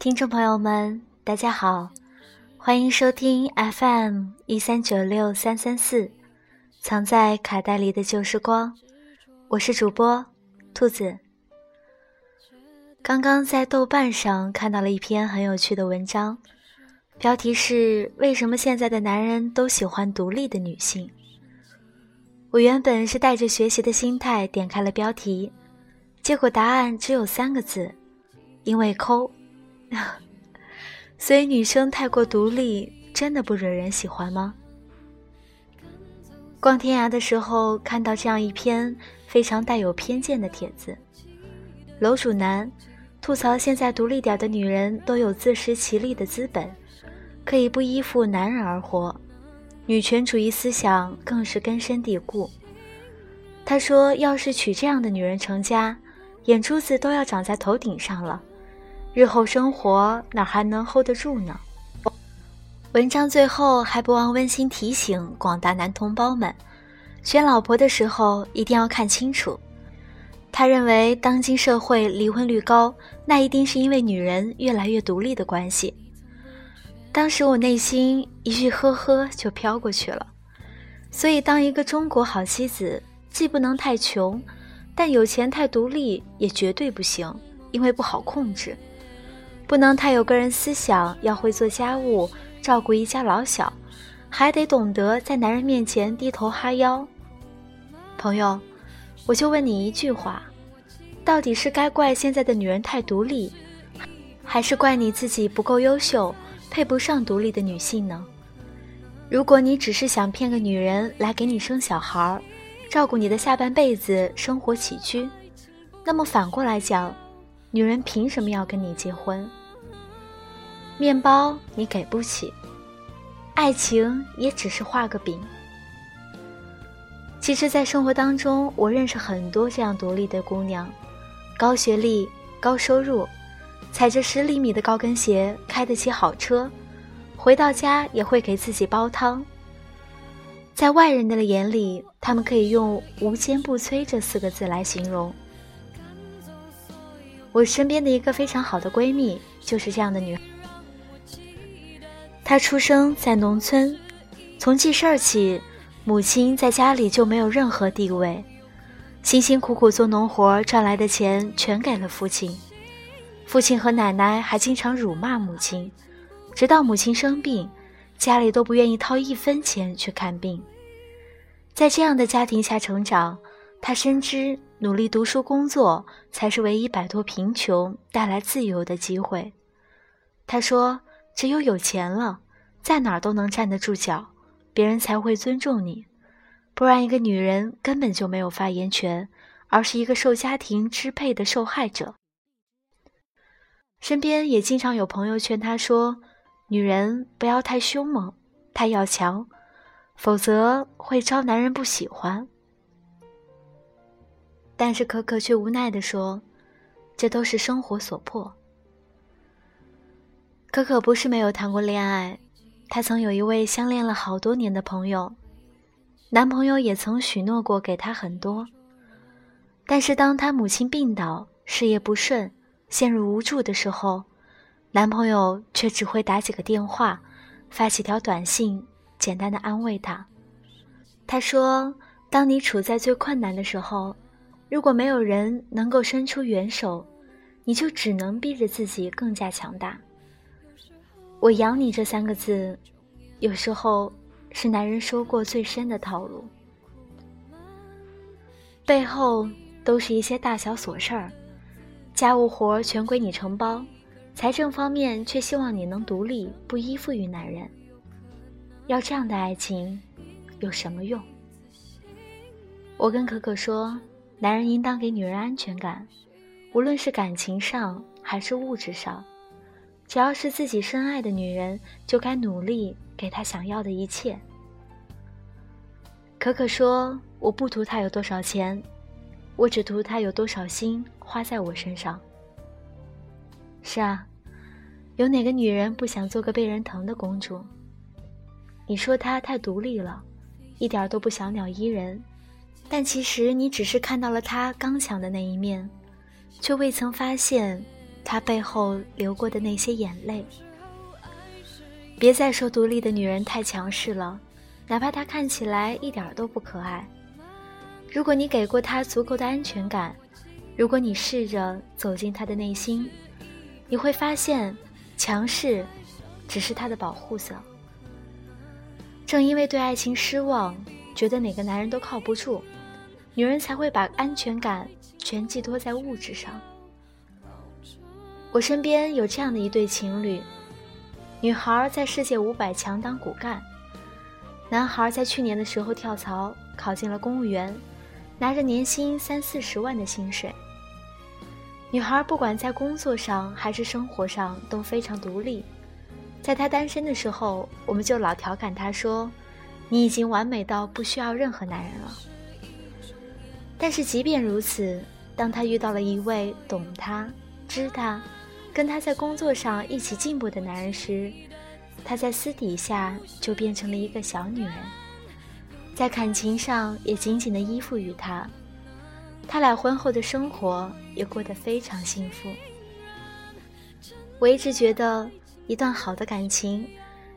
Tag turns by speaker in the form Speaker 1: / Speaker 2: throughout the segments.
Speaker 1: 听众朋友们，大家好，欢迎收听 FM 一三九六三三四，藏在卡带里的旧时光，我是主播兔子。刚刚在豆瓣上看到了一篇很有趣的文章，标题是“为什么现在的男人都喜欢独立的女性”。我原本是带着学习的心态点开了标题，结果答案只有三个字：因为抠。所以，女生太过独立，真的不惹人喜欢吗？逛天涯的时候，看到这样一篇非常带有偏见的帖子，楼主男吐槽现在独立点的女人都有自食其力的资本，可以不依附男人而活，女权主义思想更是根深蒂固。他说，要是娶这样的女人成家，眼珠子都要长在头顶上了。日后生活哪还能 hold 得住呢？文章最后还不忘温馨提醒广大男同胞们，选老婆的时候一定要看清楚。他认为当今社会离婚率高，那一定是因为女人越来越独立的关系。当时我内心一句呵呵就飘过去了。所以，当一个中国好妻子，既不能太穷，但有钱太独立也绝对不行，因为不好控制。不能太有个人思想，要会做家务，照顾一家老小，还得懂得在男人面前低头哈腰。朋友，我就问你一句话：到底是该怪现在的女人太独立，还是怪你自己不够优秀，配不上独立的女性呢？如果你只是想骗个女人来给你生小孩儿，照顾你的下半辈子生活起居，那么反过来讲，女人凭什么要跟你结婚？面包你给不起，爱情也只是画个饼。其实，在生活当中，我认识很多这样独立的姑娘，高学历、高收入，踩着十厘米的高跟鞋，开得起好车，回到家也会给自己煲汤。在外人的眼里，他们可以用“无坚不摧”这四个字来形容。我身边的一个非常好的闺蜜，就是这样的女。他出生在农村，从记事儿起，母亲在家里就没有任何地位，辛辛苦苦做农活赚来的钱全给了父亲，父亲和奶奶还经常辱骂母亲，直到母亲生病，家里都不愿意掏一分钱去看病。在这样的家庭下成长，他深知努力读书工作才是唯一摆脱贫穷、带来自由的机会。他说。只有有钱了，在哪儿都能站得住脚，别人才会尊重你。不然，一个女人根本就没有发言权，而是一个受家庭支配的受害者。身边也经常有朋友劝她说：“女人不要太凶猛，太要强，否则会招男人不喜欢。”但是可可却无奈地说：“这都是生活所迫。”可可不是没有谈过恋爱，她曾有一位相恋了好多年的朋友，男朋友也曾许诺过给她很多。但是当她母亲病倒、事业不顺、陷入无助的时候，男朋友却只会打几个电话，发几条短信，简单的安慰她。他说：“当你处在最困难的时候，如果没有人能够伸出援手，你就只能逼着自己更加强大。”我养你这三个字，有时候是男人说过最深的套路，背后都是一些大小琐事儿，家务活全归你承包，财政方面却希望你能独立，不依附于男人。要这样的爱情，有什么用？我跟可可说，男人应当给女人安全感，无论是感情上还是物质上。只要是自己深爱的女人，就该努力给她想要的一切。可可说：“我不图他有多少钱，我只图他有多少心花在我身上。”是啊，有哪个女人不想做个被人疼的公主？你说她太独立了，一点都不小鸟依人，但其实你只是看到了她刚强的那一面，却未曾发现。他背后流过的那些眼泪。别再说独立的女人太强势了，哪怕她看起来一点都不可爱。如果你给过她足够的安全感，如果你试着走进她的内心，你会发现，强势只是她的保护色。正因为对爱情失望，觉得哪个男人都靠不住，女人才会把安全感全寄托在物质上。我身边有这样的一对情侣，女孩在世界五百强当骨干，男孩在去年的时候跳槽考进了公务员，拿着年薪三四十万的薪水。女孩不管在工作上还是生活上都非常独立。在她单身的时候，我们就老调侃她说：“你已经完美到不需要任何男人了。”但是即便如此，当她遇到了一位懂她、知她、跟他在工作上一起进步的男人时，他在私底下就变成了一个小女人，在感情上也紧紧地依附于他。他俩婚后的生活也过得非常幸福。我一直觉得。一段好的感情，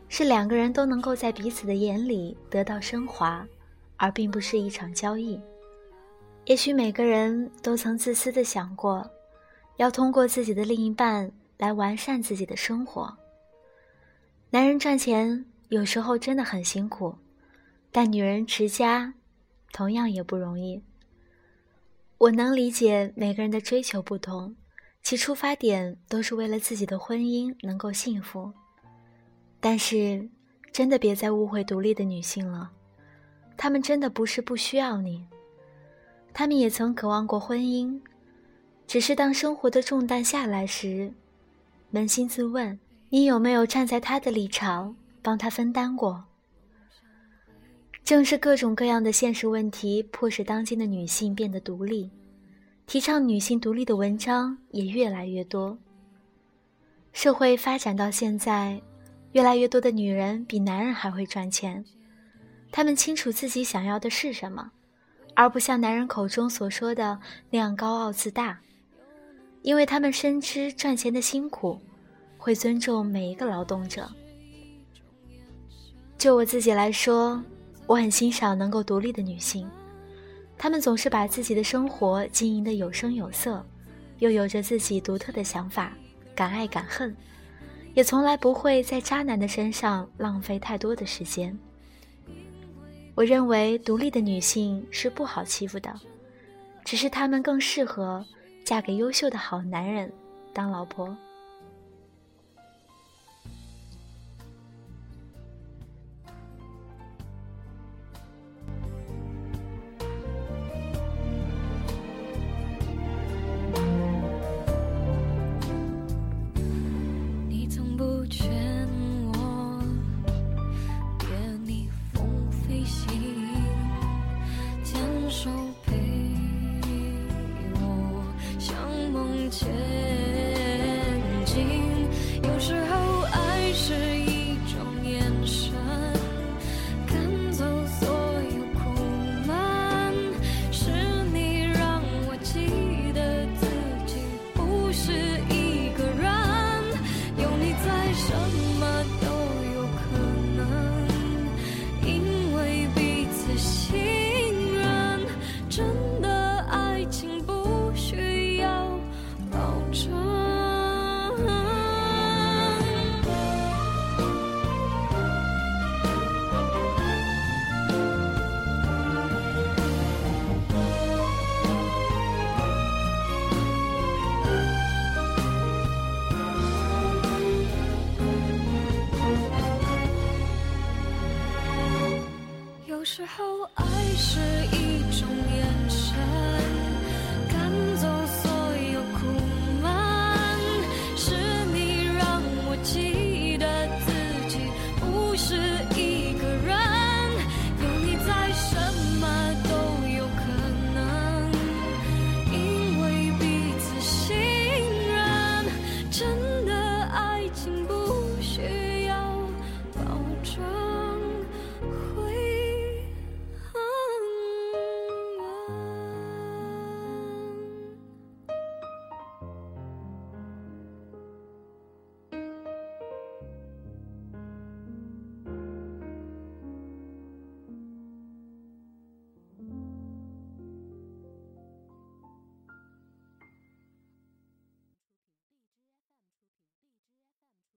Speaker 1: 是两个人都能够在彼此的眼里得到升华，而并不是一场交易。也许每个人都曾自私的想过，要通过自己的另一半来完善自己的生活。男人赚钱有时候真的很辛苦，但女人持家，同样也不容易。我能理解每个人的追求不同。其出发点都是为了自己的婚姻能够幸福，但是真的别再误会独立的女性了，她们真的不是不需要你，她们也曾渴望过婚姻，只是当生活的重担下来时，扪心自问，你有没有站在她的立场帮她分担过？正是各种各样的现实问题，迫使当今的女性变得独立。提倡女性独立的文章也越来越多。社会发展到现在，越来越多的女人比男人还会赚钱，她们清楚自己想要的是什么，而不像男人口中所说的那样高傲自大，因为他们深知赚钱的辛苦，会尊重每一个劳动者。就我自己来说，我很欣赏能够独立的女性。她们总是把自己的生活经营的有声有色，又有着自己独特的想法，敢爱敢恨，也从来不会在渣男的身上浪费太多的时间。我认为独立的女性是不好欺负的，只是她们更适合嫁给优秀的好男人当老婆。
Speaker 2: 时候，爱是一。